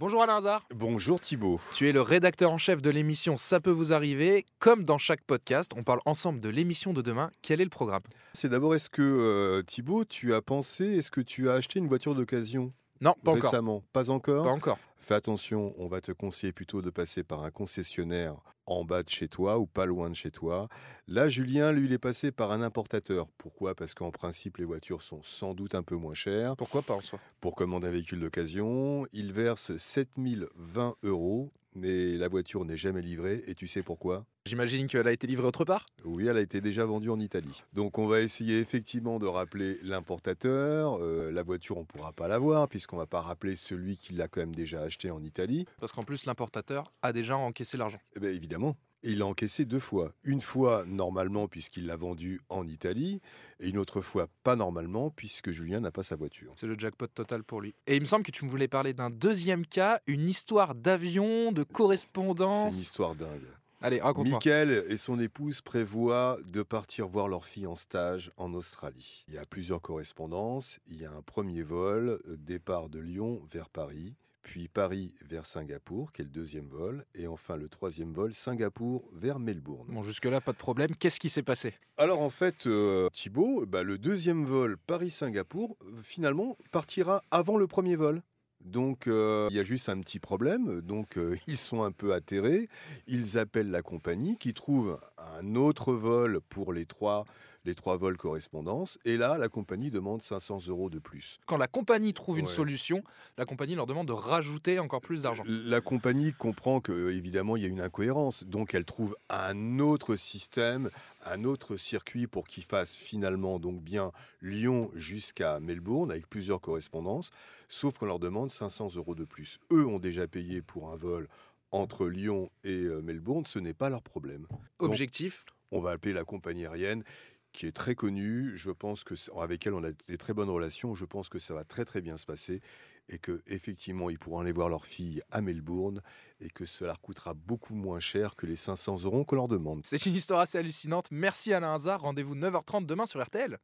Bonjour Alain Hazard. Bonjour Thibault. Tu es le rédacteur en chef de l'émission Ça peut vous arriver. Comme dans chaque podcast, on parle ensemble de l'émission de demain. Quel est le programme? C'est d'abord, est-ce que euh, Thibault, tu as pensé, est-ce que tu as acheté une voiture d'occasion? Non, pas encore. récemment Pas encore Pas encore. Fais attention, on va te conseiller plutôt de passer par un concessionnaire en bas de chez toi ou pas loin de chez toi. Là, Julien, lui, il est passé par un importateur. Pourquoi? Parce qu'en principe, les voitures sont sans doute un peu moins chères. Pourquoi pas en soi? Pour commander un véhicule d'occasion, il verse 7020 euros, mais la voiture n'est jamais livrée. Et tu sais pourquoi? J'imagine qu'elle a été livrée autre part? Oui, elle a été déjà vendue en Italie. Donc on va essayer effectivement de rappeler l'importateur. Euh, la voiture, on ne pourra pas l'avoir puisqu'on ne va pas rappeler celui qui l'a quand même déjà acheté en Italie. Parce qu'en plus, l'importateur a déjà encaissé l'argent. Eh bien évidemment. Et il l'a encaissé deux fois. Une fois normalement puisqu'il l'a vendu en Italie et une autre fois pas normalement puisque Julien n'a pas sa voiture. C'est le jackpot total pour lui. Et il me semble que tu me voulais parler d'un deuxième cas, une histoire d'avion, de C'est correspondance. une histoire dingue. Allez, raconte-moi. Michael et son épouse prévoient de partir voir leur fille en stage en Australie. Il y a plusieurs correspondances. Il y a un premier vol, euh, départ de Lyon vers Paris, puis Paris vers Singapour, qui est le deuxième vol, et enfin le troisième vol, Singapour vers Melbourne. Bon, jusque-là, pas de problème. Qu'est-ce qui s'est passé? Alors en fait, euh, Thibaut, bah, le deuxième vol Paris-Singapour, finalement, partira avant le premier vol. Donc euh, il y a juste un petit problème, donc euh, ils sont un peu atterrés, ils appellent la compagnie qui trouve un autre vol pour les trois, les trois vols correspondance, et là la compagnie demande 500 euros de plus. Quand la compagnie trouve une Ouais. solution, la compagnie leur demande de rajouter encore plus d'argent. La compagnie comprend que euh, évidemment il y a une incohérence, donc elle trouve un autre système, un autre circuit pour qu'il fasse finalement donc bien Lyon jusqu'à Melbourne avec plusieurs correspondances, sauf qu'on leur demande 500 euros de plus. Eux ont déjà payé pour un vol entre Lyon et euh, Melbourne, ce n'est pas leur problème. Objectif? On va appeler la compagnie aérienne qui est très connue, je pense que avec elle on a des très bonnes relations, je pense que ça va très très bien se passer et que effectivement ils pourront aller voir leur fille à Melbourne et que cela leur coûtera beaucoup moins cher que les 500 euros qu'on leur demande. C'est une histoire assez hallucinante. Merci Alain Hazard. Rendez-vous 9h30 demain sur RTL.